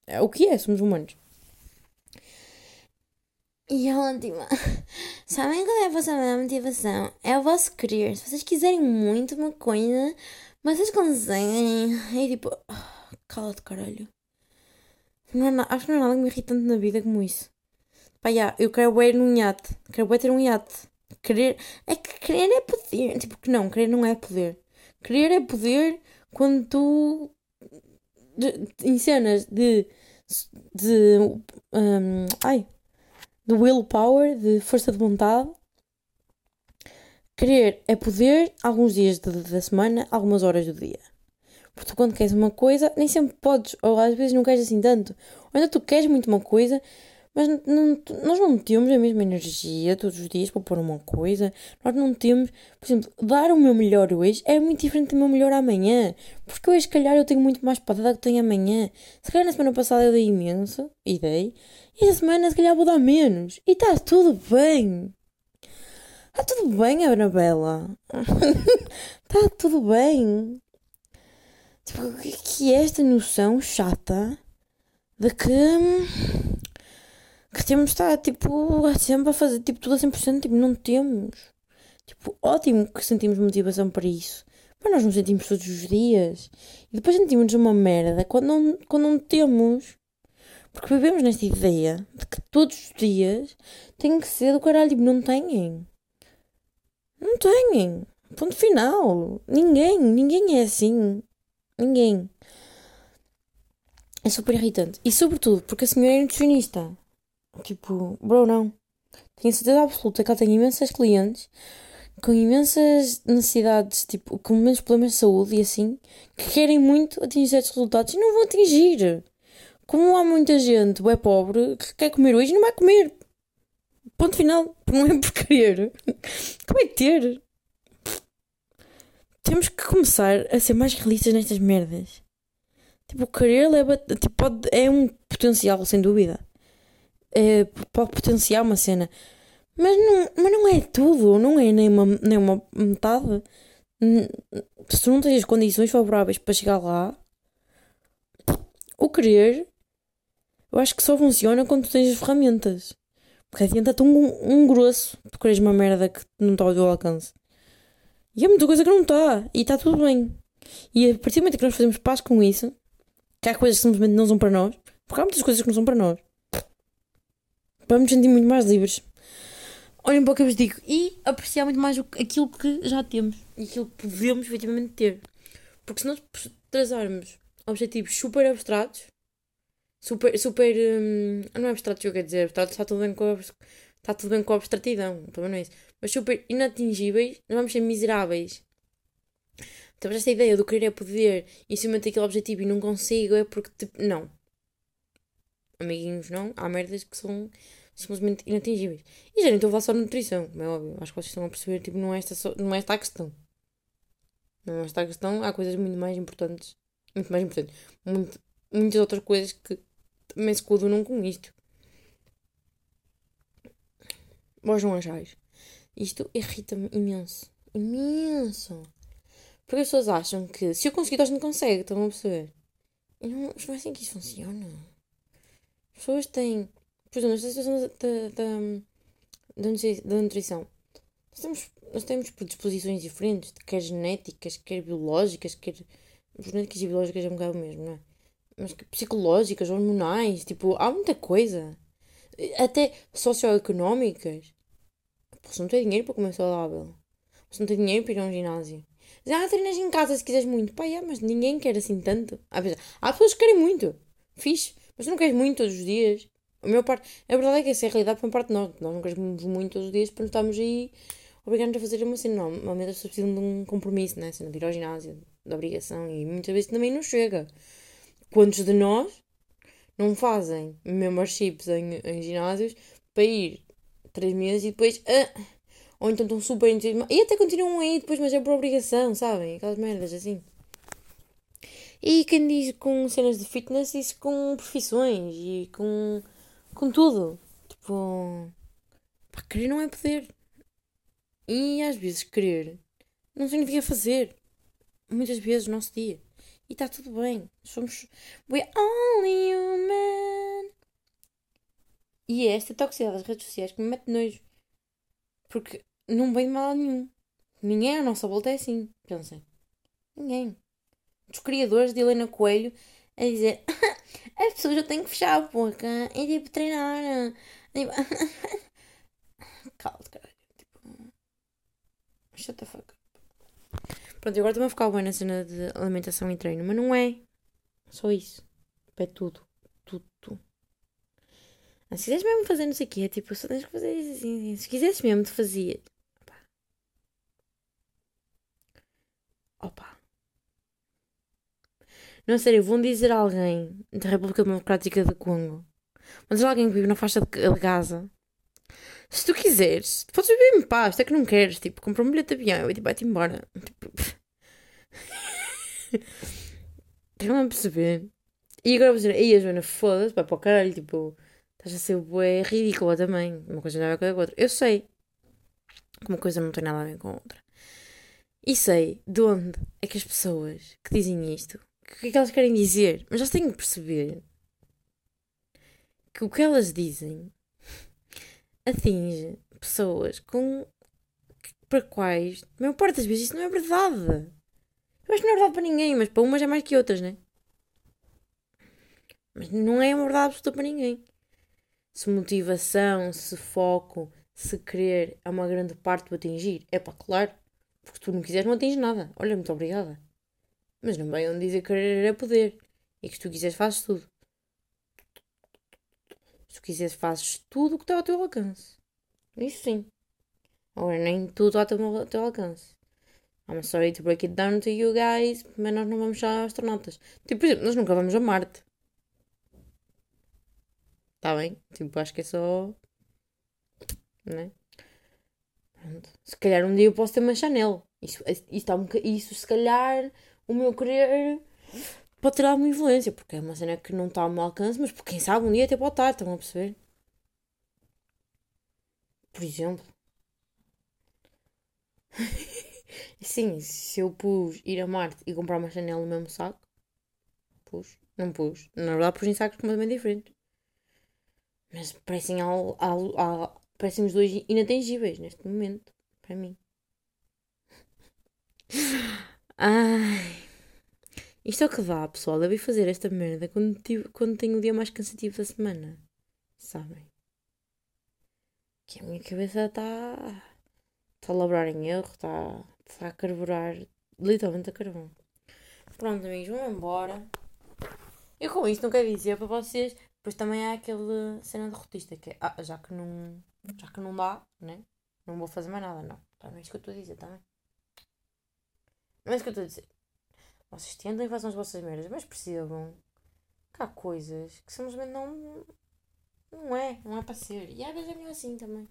É o que é, somos humanos. E a última. Sabem qual é a vossa motivação? É o vosso querer. Se vocês quiserem muito uma coisa, mas vocês conseguem. É tipo. Ah, cala-te, caralho. Não é acho que não é nada que me irrita tanto na vida como isso. Pá, yeah, eu quero ir num iate. Quero ter um iate. Querer. É que querer é poder. Tipo, que não, querer não é poder. Querer é poder quando tu. De, em cenas de. de. Um, ai. de willpower, de força de vontade. Querer é poder alguns dias da semana, algumas horas do dia. Porque quando queres uma coisa, nem sempre podes, ou às vezes não queres assim tanto. Ou ainda tu queres muito uma coisa, mas não, nós não temos a mesma energia todos os dias para pôr uma coisa. Nós não temos, por exemplo, dar o meu melhor hoje é muito diferente do meu melhor amanhã. Porque hoje, se calhar, eu tenho muito mais para dar que tenho amanhã. Se calhar, na semana passada eu dei imenso, e dei. E esta semana, se calhar, vou dar menos. E está tudo bem. Está tudo bem, Anabela. Está tudo bem. Tipo, o que é esta noção chata de que que temos estar, tipo, sempre a fazer, tipo, tudo a 100%, tipo, não temos. Tipo, ótimo que sentimos motivação para isso. Mas nós não sentimos todos os dias. E depois sentimos uma merda quando não, quando não temos. Porque vivemos nesta ideia de que todos os dias têm que ser do caralho. Tipo, não têm. Não têm. Ponto final. Ninguém. Ninguém é assim. Ninguém. É super irritante. E sobretudo porque a senhora é nutricionista. Tipo, bro, não. Tenho certeza absoluta que ela tem imensas clientes com imensas necessidades, tipo, com imensos problemas de saúde e assim, que querem muito atingir certos resultados e não vão atingir. Como há muita gente, é pobre, que quer comer hoje e não vai comer. Ponto final. Não é por querer. Como é ter? Temos que começar a ser mais realistas nestas merdas. Tipo, querer leva. Tipo, pode, é um potencial, sem dúvida é, pode potenciar uma cena. Mas não, mas não é tudo, não é nem uma, nem uma metade. Se tu não tens as condições favoráveis para chegar lá, o querer, eu acho que só funciona quando tu tens as ferramentas. Porque adianta-te um, um grosso, tu queres uma merda que não está ao teu alcance. E há muita coisa que não está, e está tudo bem. E a partir do momento que nós fazemos paz com isso, que há coisas que simplesmente não são para nós, porque há muitas coisas que não são para nós para nos sentir muito mais livres. Olhem para o que eu vos digo e apreciar muito mais aquilo que já temos e aquilo que podemos efetivamente ter. Porque se nós trazarmos objetivos super abstratos, super. super hum, não é abstrato que eu dizer, abstrato está tudo bem com a, está tudo bem com a abstratidão, também não é isso. Mas super inatingíveis, nós vamos ser miseráveis. Então, esta ideia do querer é poder e se eu meter aquele objetivo e não consigo é porque, tipo, não. Amiguinhos, não. Há merdas que são simplesmente inatingíveis. E já nem estou a falar só de nutrição, como é óbvio. Acho que vocês estão a perceber, tipo, não é esta, só, não é esta a questão. Não é esta a questão, há coisas muito mais importantes. Muito mais importantes. Muito, muitas outras coisas que também se coadunam com isto. Vós não achais? Isto irrita-me imenso. Imenso. Porque as pessoas acham que se eu conseguir, a gente consegue, estão a perceber? E não, não é assim que isso funciona. As pessoas têm por exemplo, nesta situação da, da, da, da nutrição, nós temos, nós temos predisposições diferentes, quer genéticas, quer biológicas, quer. Genéticas e biológicas é um bocado o mesmo, não é? Mas psicológicas, hormonais, tipo, há muita coisa. Até socioeconómicas. Você não tem dinheiro para comer saudável. Você não tem dinheiro para ir a um ginásio. Ah, treinas em casa se quiseres muito. Pá, é, mas ninguém quer assim tanto. Há pessoas que querem muito. Fixe. Mas tu não queres muito todos os dias. A maior parte. A verdade é que essa é a realidade para uma parte de nós. Nós não queremos muito todos os dias para não estarmos aí obrigados a fazer uma cena. Não, normalmente as pessoas precisam de um compromisso, né? Cena de ir ao ginásio, da obrigação. E muitas vezes também não chega. Quantos de nós não fazem memberships em, em ginásios para ir três meses e depois. Ah, ou então estão super entusiasmados. E até continuam aí depois, mas é por obrigação, sabem? Aquelas merdas assim. E quem diz com cenas de fitness, diz com profissões e com com tudo. Tipo, querer não é poder. E às vezes querer não significa fazer. Muitas vezes no nosso dia. E está tudo bem. Somos. We're only human. E é esta toxicidade das redes sociais que me mete nojo. Porque não vem de mal nenhum. Ninguém à nossa volta é assim. Pensem. Ninguém. Os criadores de Helena Coelho a dizer as pessoas já têm que fechar a boca e tipo treinar. Tipo, Cala-te, caralho. Tipo. Shut the fuck up. Pronto, agora estou-me a focar bem na cena de alimentação e treino, mas não é só isso. É tudo. Tudo. Ah, se quiseres mesmo fazer não sei o quê, tipo, só tens que fazer isso assim, assim. Se quisesse mesmo, te fazia. Opa. Opa. Não sei, vão dizer a alguém da República Democrática do Congo, mas alguém que vive na faixa de Gaza, se tu quiseres, podes viver em paz, até que não queres, tipo, compra um bilhete de avião e tipo, vai-te embora. Tipo, Estão a perceber? E agora vou dizer, aí a Joana, foda-se, vai para o caralho, tipo, estás a ser bué ridícula também. Uma coisa não é com a outra. Eu sei que uma coisa não tem nada a ver com a outra. E sei de onde é que as pessoas que dizem isto, o que é que elas querem dizer, mas elas têm que perceber que o que elas dizem atinge pessoas com para quais, a maior parte das vezes, isso não é verdade. Eu acho que não é verdade para ninguém, mas para umas é mais que outras, né? Mas não é uma verdade absoluta para ninguém. Se motivação, se foco, se querer é uma grande parte do atingir, é para claro. Porque se tu não quiseres, não atinges nada. Olha, muito obrigada. Mas não venham dizer que querer é poder. E que se tu quiseres, fazes tudo. Se quiseres, fazes tudo o que está ao teu alcance. Isso sim. Agora, nem tudo está ao teu, alcance. I'm sorry to break it down to you guys, mas nós não vamos ser astronautas. Tipo, por exemplo, nós nunca vamos a Marte. Está bem? Tipo, acho que é só. Né? Pronto. Se calhar um dia eu posso ter uma Chanel. Isso, isso, tá isso se calhar, o meu querer pode ter alguma influência, porque é uma cena que não está ao meu alcance, mas quem sabe um dia até pode estar, estão a perceber? Por exemplo. Sim, se eu pus ir a Marte e comprar uma Chanel no mesmo saco, pus, não pus. Na verdade, pus em sacos completamente diferentes. Mas parecem, al, al, al, parecem os dois inatingíveis neste momento, para mim. Ai. Isto é o que dá, pessoal. Eu fazer esta merda quando, tive, quando tenho o dia mais cansativo da semana. Sabem? Que a minha cabeça está. Está a labrar em erro, está, está a carburar literalmente a carvão. Pronto, amigos, vamos embora. Eu com isto não quero dizer para vocês. Depois também há aquele cena de rotista que é, ah, já que não, já que não dá, né? Não vou fazer mais nada, não. Também é isso que eu estou a dizer, também. Não é isso que eu estou a dizer. Vocês tentem e façam as vossas merdas, mas percebam que há coisas que simplesmente não. Não é, não é para ser. E às vezes é melhor assim também.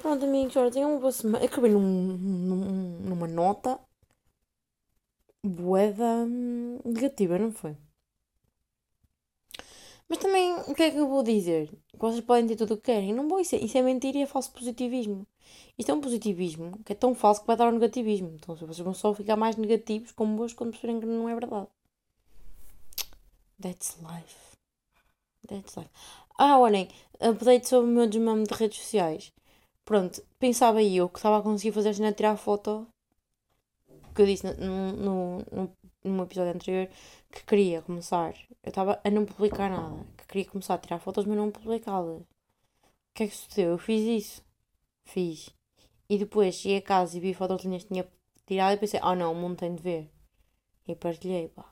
Pronto, amigos, olha, tenham uma boa semana. Acabei num, num- numa nota boeda hum, negativa, não foi? Mas também, o que é que eu vou dizer? Vocês podem ter tudo o que querem. Não vou, isso é, isso é mentira e é falso positivismo. Isto é um positivismo que é tão falso que vai dar ao negativismo. Então vocês vão só ficar mais negativos como vos quando perceberem que não é verdade. That's life. That's life. Ah, olhem, update sobre o meu desmame de redes sociais. Pronto, pensava eu que estava a conseguir fazer a tirar foto. Que eu disse no, no, no, num episódio anterior que queria começar. Eu estava a não publicar nada. Que queria começar a tirar fotos, mas não publicá-las. O que é que sucedeu? Eu fiz isso. Fiz. E depois cheguei a casa e vi fotos que tinha tirado e pensei, ah não, o mundo tem de ver. E partilhei, pá.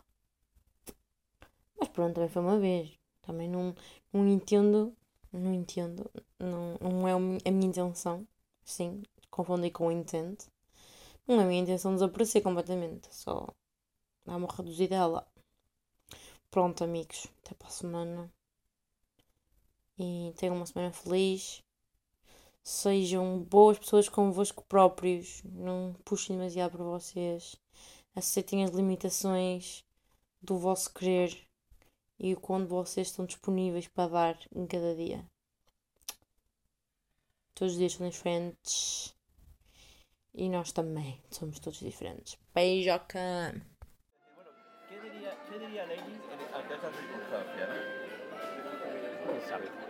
Mas pronto, também foi uma vez. Também não, não entendo. Não entendo. Não, não é a minha intenção. Sim, confundi com o intento. Não é a minha intenção desaparecer completamente. Só dar uma reduzidela. Pronto, amigos. Até para a semana. E tenham uma semana feliz. Sejam boas pessoas convosco próprios. Não puxem demasiado para vocês. Aceitem as limitações do vosso querer e o quando vocês estão disponíveis para dar em cada dia. Todos os dias são diferentes. E nós também somos todos diferentes. Beijoca! Bueno, ¿qué diría, qué diría Lenin en- ante esa circunstancia? ¿no? ¿Quién sabe?